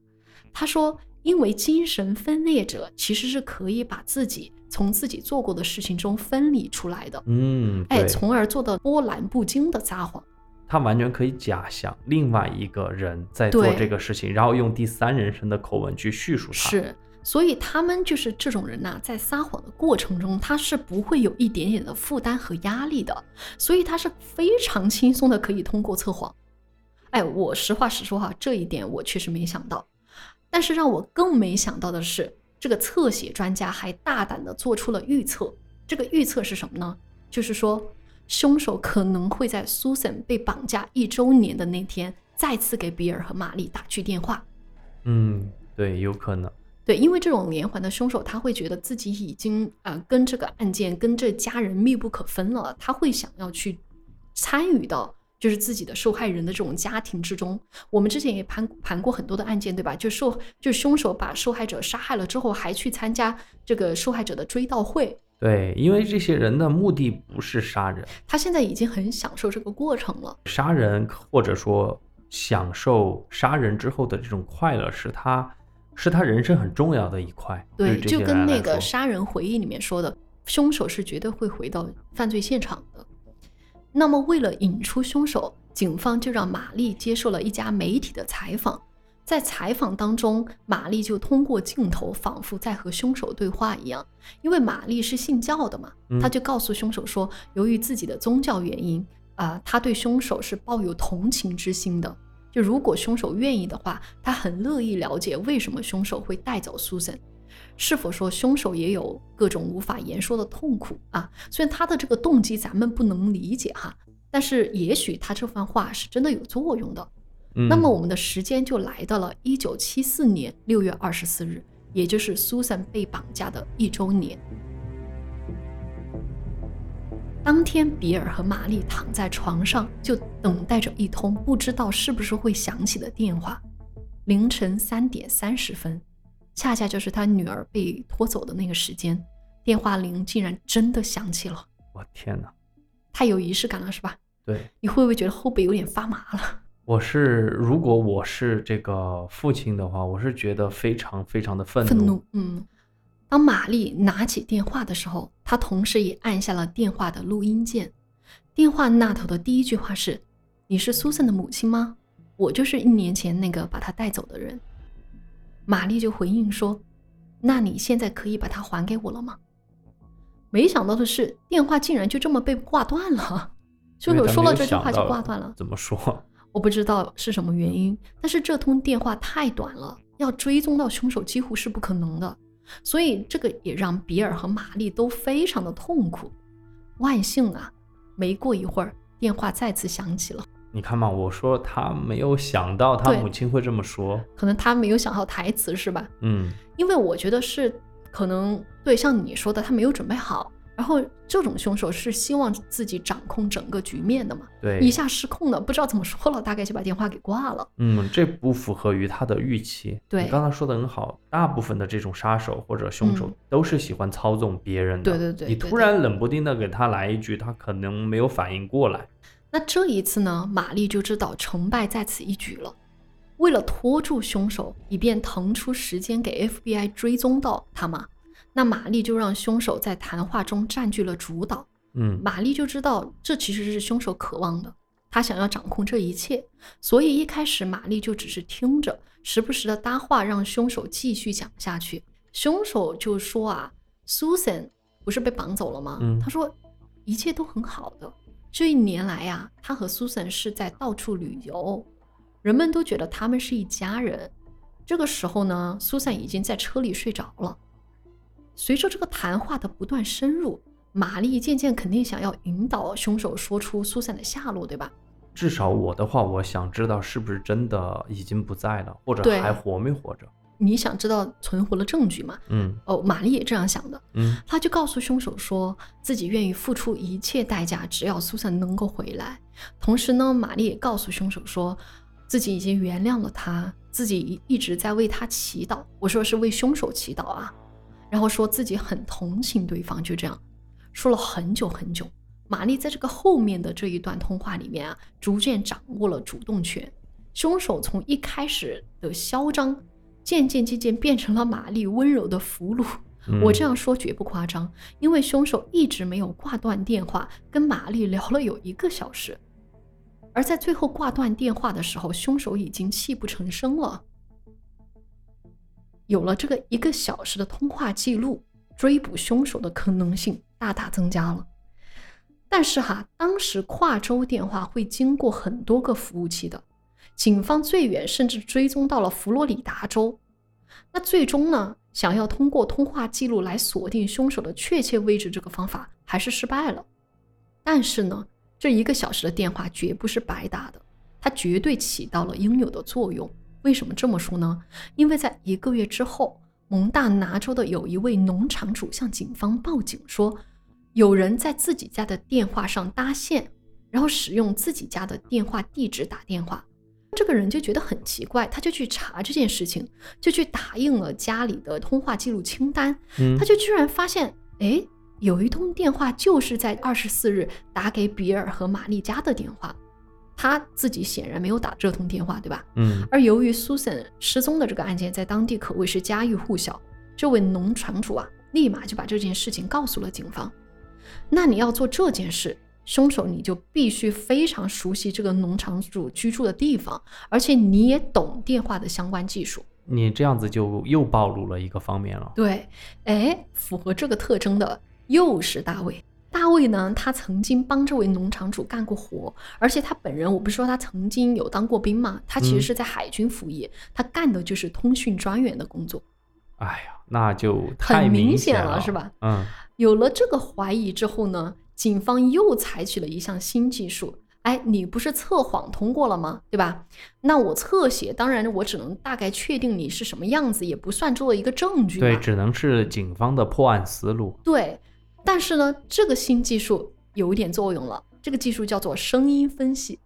他说，因为精神分裂者其实是可以把自己从自己做过的事情中分离出来的。嗯，哎，从而做到波澜不惊的撒谎。他完全可以假想另外一个人在做这个事情，然后用第三人称的口吻去叙述他。是。所以他们就是这种人呐，在撒谎的过程中，他是不会有一点点的负担和压力的，所以他是非常轻松的可以通过测谎。哎，我实话实说哈，这一点我确实没想到。但是让我更没想到的是，这个侧写专家还大胆的做出了预测。这个预测是什么呢？就是说，凶手可能会在 Susan 被绑架一周年的那天，再次给比尔和玛丽打去电话。嗯，对，有可能。对，因为这种连环的凶手，他会觉得自己已经啊跟这个案件、跟这家人密不可分了，他会想要去参与到就是自己的受害人的这种家庭之中。我们之前也盘盘过很多的案件，对吧？就受就是凶手把受害者杀害了之后，还去参加这个受害者的追悼会。对，因为这些人的目的不是杀人，他现在已经很享受这个过程了。杀人或者说享受杀人之后的这种快乐，是他。是他人生很重要的一块，对，就跟那个杀人回忆里面说的，凶手是绝对会回到犯罪现场的。那么，为了引出凶手，警方就让玛丽接受了一家媒体的采访。在采访当中，玛丽就通过镜头，仿佛在和凶手对话一样。因为玛丽是信教的嘛，她就告诉凶手说，由于自己的宗教原因，啊，她对凶手是抱有同情之心的。就如果凶手愿意的话，他很乐意了解为什么凶手会带走苏珊，是否说凶手也有各种无法言说的痛苦啊？虽然他的这个动机咱们不能理解哈，但是也许他这番话是真的有作用的。那么我们的时间就来到了一九七四年六月二十四日，也就是苏珊被绑架的一周年。当天，比尔和玛丽躺在床上，就等待着一通不知道是不是会响起的电话。凌晨三点三十分，恰恰就是他女儿被拖走的那个时间，电话铃竟然真的响起了。我天哪，太有仪式感了，是吧？对，你会不会觉得后背有点发麻了？我是，如果我是这个父亲的话，我是觉得非常非常的愤怒。愤怒，嗯。当玛丽拿起电话的时候，她同时也按下了电话的录音键。电话那头的第一句话是：“你是苏珊的母亲吗？我就是一年前那个把她带走的人。”玛丽就回应说：“那你现在可以把她还给我了吗？”没想到的是，电话竟然就这么被挂断了。凶手说了这句话就挂断了。怎么说？我不知道是什么原因，但是这通电话太短了，要追踪到凶手几乎是不可能的。所以这个也让比尔和玛丽都非常的痛苦。万幸啊，没过一会儿，电话再次响起了。你看嘛，我说他没有想到他母亲会这么说，可能他没有想好台词是吧？嗯，因为我觉得是可能对，像你说的，他没有准备好。然后这种凶手是希望自己掌控整个局面的嘛？对，一下失控了，不知道怎么说了，大概就把电话给挂了。嗯，这不符合于他的预期。对，你刚才说的很好，大部分的这种杀手或者凶手都是喜欢操纵别人的。对对对，你突然冷不丁的给他来一句，他可能没有反应过来。那这一次呢，玛丽就知道成败在此一举了。为了拖住凶手，以便腾出时间给 FBI 追踪到他嘛。那玛丽就让凶手在谈话中占据了主导。嗯，玛丽就知道这其实是凶手渴望的，他想要掌控这一切。所以一开始玛丽就只是听着，时不时的搭话，让凶手继续讲下去。凶手就说啊，Susan 不是被绑走了吗？他说一切都很好的。这一年来呀，他和 Susan 是在到处旅游，人们都觉得他们是一家人。这个时候呢，Susan 已经在车里睡着了。随着这个谈话的不断深入，玛丽渐渐肯定想要引导凶手说出苏珊的下落，对吧？至少我的话，我想知道是不是真的已经不在了，或者还活没活着。你想知道存活的证据吗？嗯。哦，玛丽也这样想的。嗯。她就告诉凶手说自己愿意付出一切代价，只要苏珊能够回来。同时呢，玛丽也告诉凶手说自己已经原谅了他，自己一直在为他祈祷。我说是为凶手祈祷啊。然后说自己很同情对方，就这样说了很久很久。玛丽在这个后面的这一段通话里面啊，逐渐掌握了主动权。凶手从一开始的嚣张，渐渐渐渐变成了玛丽温柔的俘虏。我这样说绝不夸张，因为凶手一直没有挂断电话，跟玛丽聊了有一个小时。而在最后挂断电话的时候，凶手已经泣不成声了。有了这个一个小时的通话记录，追捕凶手的可能性大大增加了。但是哈，当时跨州电话会经过很多个服务器的，警方最远甚至追踪到了佛罗里达州。那最终呢，想要通过通话记录来锁定凶手的确切位置，这个方法还是失败了。但是呢，这一个小时的电话绝不是白打的，它绝对起到了应有的作用。为什么这么说呢？因为在一个月之后，蒙大拿州的有一位农场主向警方报警说，有人在自己家的电话上搭线，然后使用自己家的电话地址打电话。这个人就觉得很奇怪，他就去查这件事情，就去打印了家里的通话记录清单。他就居然发现，哎，有一通电话就是在二十四日打给比尔和玛丽家的电话。他自己显然没有打这通电话，对吧？嗯。而由于 Susan 失踪的这个案件在当地可谓是家喻户晓，这位农场主啊，立马就把这件事情告诉了警方。那你要做这件事，凶手你就必须非常熟悉这个农场主居住的地方，而且你也懂电话的相关技术。你这样子就又暴露了一个方面了。对，哎，符合这个特征的又是大卫。大卫呢，他曾经帮这位农场主干过活，而且他本人，我不是说他曾经有当过兵吗？他其实是在海军服役，他干的就是通讯专员的工作。哎呀，那就很明显了，是吧？嗯。有了这个怀疑之后呢，警方又采取了一项新技术。哎，你不是测谎通过了吗？对吧？那我侧写，当然我只能大概确定你是什么样子，也不算作为一个证据。对，只能是警方的破案思路。对。但是呢，这个新技术有一点作用了。这个技术叫做声音分析。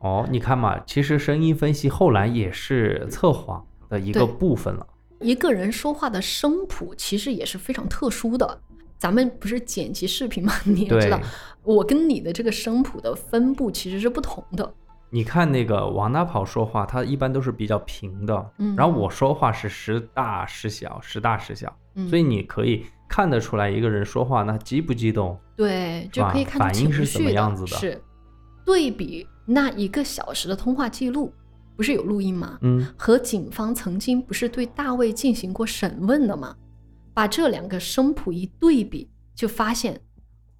哦，你看嘛，其实声音分析后来也是测谎的一个部分了。一个人说话的声谱其实也是非常特殊的。咱们不是剪辑视频吗？你也知道，我跟你的这个声谱的分布其实是不同的。你看那个王大跑说话，他一般都是比较平的，嗯，然后我说话是时大时小，时大时小，所以你可以看得出来一个人说话那激不激动，对，就可以看反应是什么样子的。是对比那一个小时的通话记录，不是有录音吗？嗯，和警方曾经不是对大卫进行过审问的吗？把这两个声谱一对比，就发现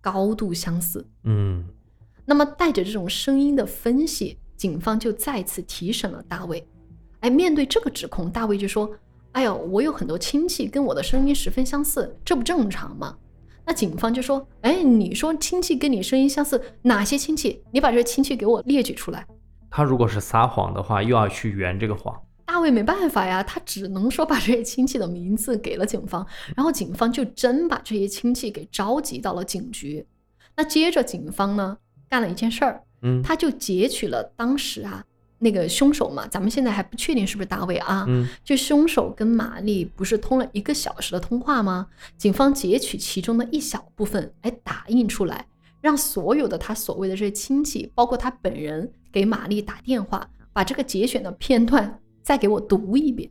高度相似。嗯，那么带着这种声音的分析。警方就再次提审了大卫。哎，面对这个指控，大卫就说：“哎呦，我有很多亲戚跟我的声音十分相似，这不正常吗？”那警方就说：“哎，你说亲戚跟你声音相似，哪些亲戚？你把这些亲戚给我列举出来。”他如果是撒谎的话，又要去圆这个谎。大卫没办法呀，他只能说把这些亲戚的名字给了警方，然后警方就真把这些亲戚给召集到了警局。那接着警方呢，干了一件事儿。嗯，他就截取了当时啊那个凶手嘛，咱们现在还不确定是不是大卫啊。嗯，就凶手跟玛丽不是通了一个小时的通话吗？警方截取其中的一小部分，哎，打印出来，让所有的他所谓的这些亲戚，包括他本人，给玛丽打电话，把这个节选的片段再给我读一遍。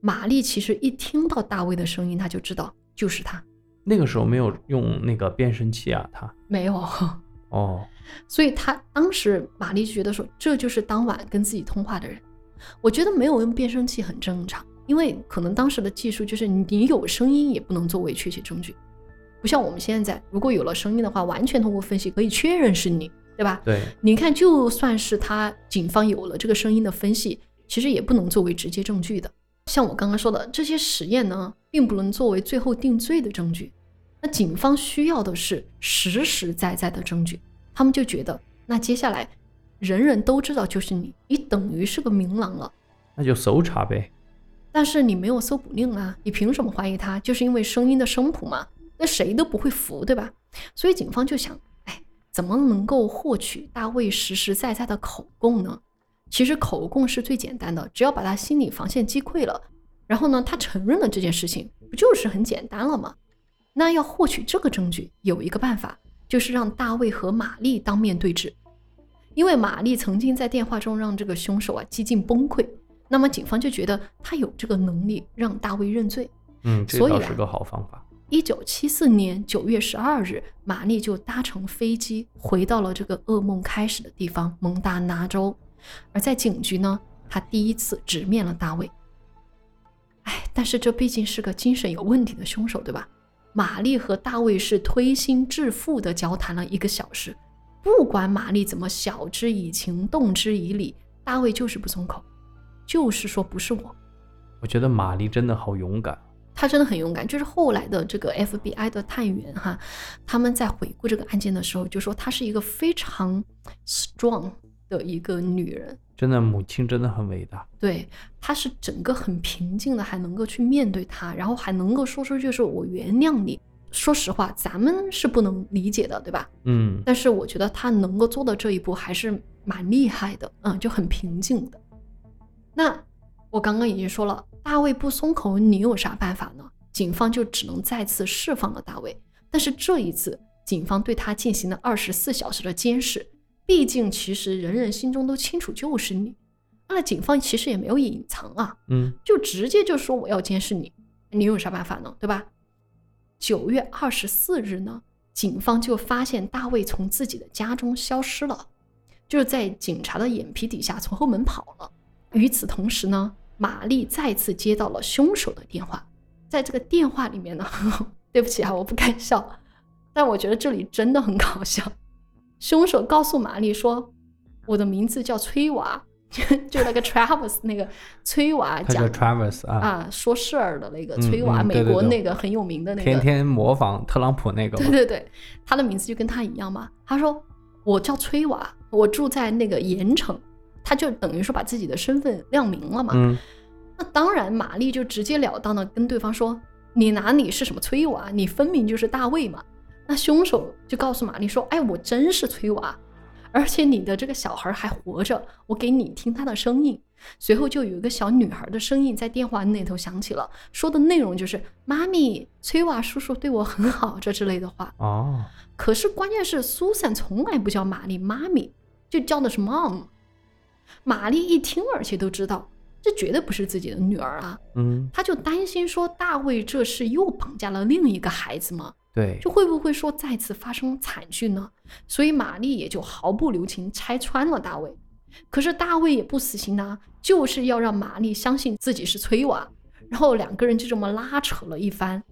玛丽其实一听到大卫的声音，她就知道就是他。那个时候没有用那个变声器啊，他没有。哦。所以他当时玛丽就觉得说，这就是当晚跟自己通话的人。我觉得没有用变声器很正常，因为可能当时的技术就是你有声音也不能作为确切证据，不像我们现在，如果有了声音的话，完全通过分析可以确认是你，对吧？对。你看，就算是他警方有了这个声音的分析，其实也不能作为直接证据的。像我刚刚说的，这些实验呢，并不能作为最后定罪的证据。那警方需要的是实实在在的证据。他们就觉得，那接下来人人都知道就是你，你等于是个明狼了，那就搜查呗。但是你没有搜捕令啊，你凭什么怀疑他？就是因为声音的声谱嘛，那谁都不会服，对吧？所以警方就想，哎，怎么能够获取大卫实实在在的口供呢？其实口供是最简单的，只要把他心理防线击溃了，然后呢，他承认了这件事情，不就是很简单了吗？那要获取这个证据，有一个办法。就是让大卫和玛丽当面对质，因为玛丽曾经在电话中让这个凶手啊几近崩溃，那么警方就觉得他有这个能力让大卫认罪。嗯，这倒是个好方法。一九七四年九月十二日，玛丽就搭乘飞机回到了这个噩梦开始的地方蒙大拿州，而在警局呢，她第一次直面了大卫。哎，但是这毕竟是个精神有问题的凶手，对吧？玛丽和大卫是推心置腹的交谈了一个小时，不管玛丽怎么晓之以情、动之以理，大卫就是不松口，就是说不是我。我觉得玛丽真的好勇敢，她真的很勇敢。就是后来的这个 FBI 的探员哈，他们在回顾这个案件的时候，就说她是一个非常 strong 的一个女人，真的，母亲真的很伟大。对，她是整个很平静的，还能够去面对他，然后还能够说出就是我原谅你。说实话，咱们是不能理解的，对吧？嗯。但是我觉得他能够做到这一步，还是蛮厉害的。嗯，就很平静的。那我刚刚已经说了，大卫不松口，你有啥办法呢？警方就只能再次释放了大卫。但是这一次，警方对他进行了二十四小时的监视。毕竟，其实人人心中都清楚就是你。那警方其实也没有隐藏啊，嗯，就直接就说我要监视你，你有啥办法呢？对吧？九月二十四日呢，警方就发现大卫从自己的家中消失了，就是在警察的眼皮底下从后门跑了。与此同时呢，玛丽再次接到了凶手的电话，在这个电话里面呢，对不起啊，我不该笑，但我觉得这里真的很搞笑。凶手告诉玛丽说：“我的名字叫崔娃，就那个 Travis 那个崔娃讲 Travis 啊啊说事儿的那个崔娃，美国那个很有名的那个，天天模仿特朗普那个。对对对，他的名字就跟他一样嘛。他说我叫崔娃，我住在那个盐城，他就等于说把自己的身份亮明了嘛。嗯，那当然，玛丽就直截了当的跟对方说：“你哪里是什么崔娃？你分明就是大卫嘛。”那凶手就告诉玛丽说：“哎，我真是崔娃，而且你的这个小孩还活着，我给你听他的声音。”随后就有一个小女孩的声音在电话那头响起了，说的内容就是“妈咪，崔娃叔叔对我很好”这之类的话。哦，可是关键是苏珊从来不叫玛丽妈咪，就叫的是 mom。玛丽一听，而且都知道这绝对不是自己的女儿啊。嗯，她就担心说大卫这是又绑架了另一个孩子吗？对，就会不会说再次发生惨剧呢？所以玛丽也就毫不留情拆穿了大卫。可是大卫也不死心呐，就是要让玛丽相信自己是崔娃。然后两个人就这么拉扯了一番。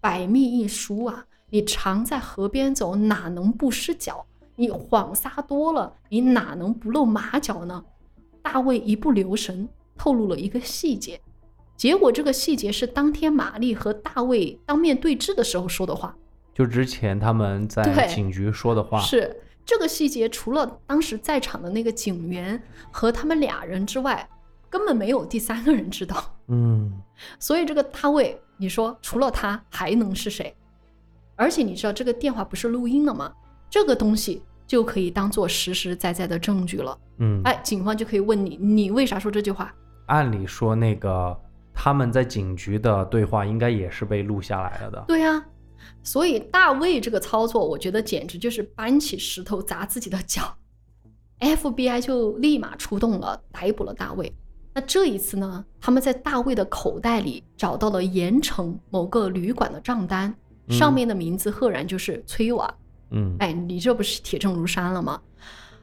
百密一疏啊，你常在河边走，哪能不湿脚？你谎撒多了，你哪能不露马脚呢？大卫一不留神透露了一个细节，结果这个细节是当天玛丽和大卫当面对质的时候说的话。就之前他们在警局说的话是这个细节，除了当时在场的那个警员和他们俩人之外，根本没有第三个人知道。嗯，所以这个大卫，你说除了他还能是谁？而且你知道这个电话不是录音的吗？这个东西就可以当做实实在在的证据了。嗯，哎，警方就可以问你，你为啥说这句话？按理说，那个他们在警局的对话应该也是被录下来了的。对呀。所以大卫这个操作，我觉得简直就是搬起石头砸自己的脚。FBI 就立马出动了，逮捕了大卫。那这一次呢，他们在大卫的口袋里找到了盐城某个旅馆的账单，上面的名字赫然就是崔瓦。嗯，哎，你这不是铁证如山了吗？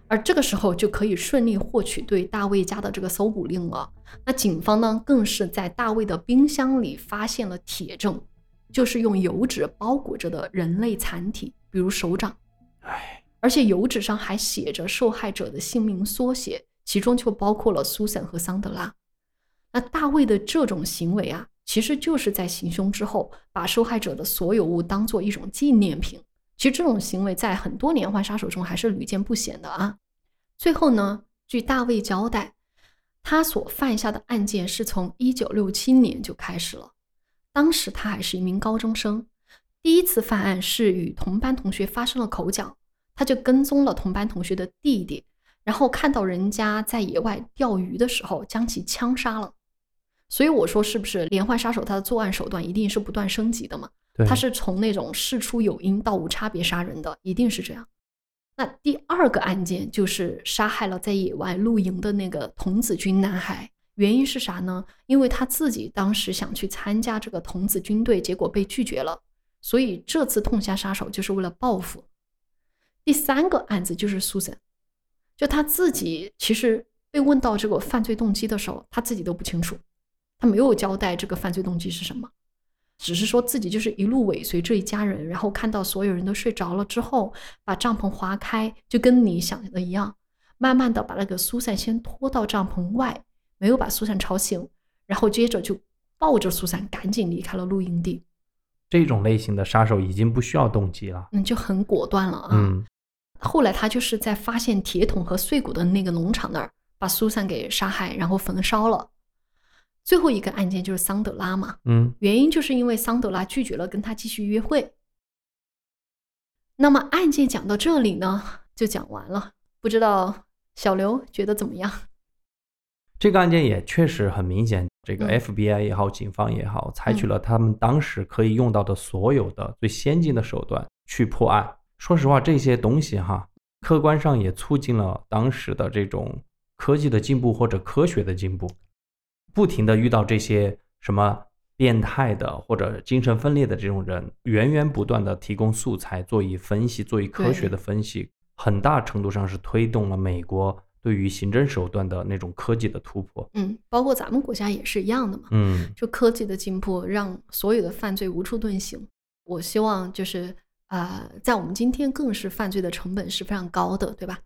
而这个时候就可以顺利获取对大卫家的这个搜捕令了。那警方呢，更是在大卫的冰箱里发现了铁证。就是用油脂包裹着的人类残体，比如手掌，唉，而且油纸上还写着受害者的姓名缩写，其中就包括了苏珊和桑德拉。那大卫的这种行为啊，其实就是在行凶之后，把受害者的所有物当做一种纪念品。其实这种行为在很多连环杀手中还是屡见不鲜的啊。最后呢，据大卫交代，他所犯下的案件是从1967年就开始了。当时他还是一名高中生，第一次犯案是与同班同学发生了口角，他就跟踪了同班同学的弟弟，然后看到人家在野外钓鱼的时候将其枪杀了。所以我说，是不是连环杀手他的作案手段一定是不断升级的嘛？他是从那种事出有因到无差别杀人的，一定是这样。那第二个案件就是杀害了在野外露营的那个童子军男孩。原因是啥呢？因为他自己当时想去参加这个童子军队，结果被拒绝了，所以这次痛下杀手就是为了报复。第三个案子就是苏珊，就他自己其实被问到这个犯罪动机的时候，他自己都不清楚，他没有交代这个犯罪动机是什么，只是说自己就是一路尾随这一家人，然后看到所有人都睡着了之后，把帐篷划开，就跟你想的一样，慢慢的把那个苏珊先拖到帐篷外。没有把苏珊吵醒，然后接着就抱着苏珊赶紧离开了露营地。这种类型的杀手已经不需要动机了，嗯，就很果断了啊。嗯，后来他就是在发现铁桶和碎骨的那个农场那儿把苏珊给杀害，然后焚烧了。最后一个案件就是桑德拉嘛，嗯，原因就是因为桑德拉拒绝了跟他继续约会。那么案件讲到这里呢，就讲完了。不知道小刘觉得怎么样？这个案件也确实很明显，这个 FBI 也好，警方也好，采取了他们当时可以用到的所有的最先进的手段去破案。说实话，这些东西哈，客观上也促进了当时的这种科技的进步或者科学的进步。不停的遇到这些什么变态的或者精神分裂的这种人，源源不断的提供素材，做以分析，做以科学的分析，很大程度上是推动了美国。对于刑侦手段的那种科技的突破，嗯，包括咱们国家也是一样的嘛，嗯，就科技的进步让所有的犯罪无处遁形。我希望就是啊，在我们今天更是犯罪的成本是非常高的，对吧？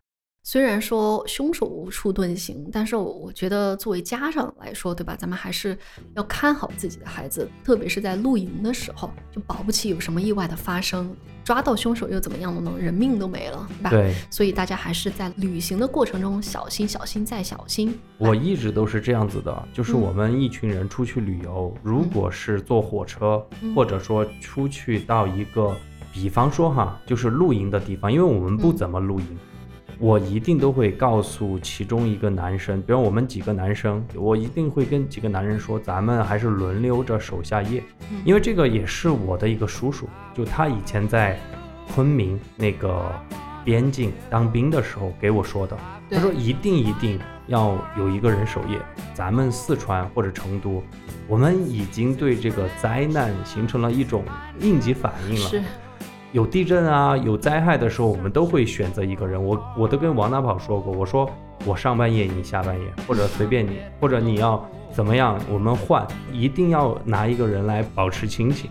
虽然说凶手无处遁形，但是我我觉得作为家长来说，对吧？咱们还是要看好自己的孩子，特别是在露营的时候，就保不齐有什么意外的发生，抓到凶手又怎么样了呢？人命都没了，对吧？对。所以大家还是在旅行的过程中小心、小心再小心。我一直都是这样子的，就是我们一群人出去旅游，如果是坐火车，或者说出去到一个，比方说哈，就是露营的地方，因为我们不怎么露营。我一定都会告诉其中一个男生，比如我们几个男生，我一定会跟几个男人说，咱们还是轮流着守下夜，因为这个也是我的一个叔叔，就他以前在昆明那个边境当兵的时候给我说的，他说一定一定要有一个人守夜。咱们四川或者成都，我们已经对这个灾难形成了一种应急反应了。有地震啊，有灾害的时候，我们都会选择一个人。我我都跟王大宝说过，我说我上半夜，你下半夜，或者随便你，或者你要怎么样，我们换，一定要拿一个人来保持清醒。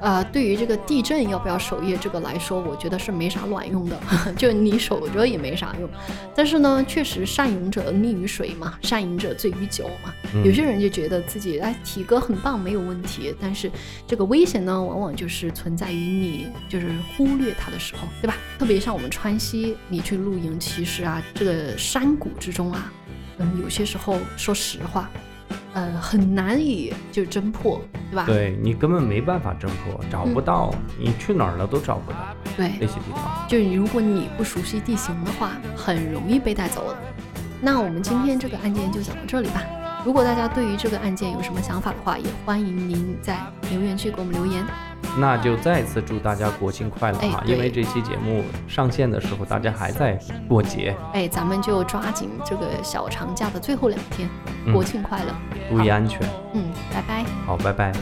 呃，对于这个地震要不要守夜这个来说，我觉得是没啥卵用的，就你守着也没啥用。但是呢，确实善勇者溺于水嘛，善饮者醉于酒嘛。有些人就觉得自己哎体格很棒，没有问题。但是这个危险呢，往往就是存在于你就是忽略它的时候，对吧？特别像我们川西，你去露营，其实啊，这个山谷之中啊，嗯，有些时候说实话。呃，很难以就侦破，对吧？对你根本没办法侦破，找不到，你去哪儿了都找不到。对那些地方，就如果你不熟悉地形的话，很容易被带走了。那我们今天这个案件就讲到这里吧。如果大家对于这个案件有什么想法的话，也欢迎您在留言区给我们留言。那就再次祝大家国庆快乐哈！因为这期节目上线的时候，大家还在过节。哎，咱们就抓紧这个小长假的最后两天，国庆快乐，注意安全。嗯，拜拜。好，拜拜。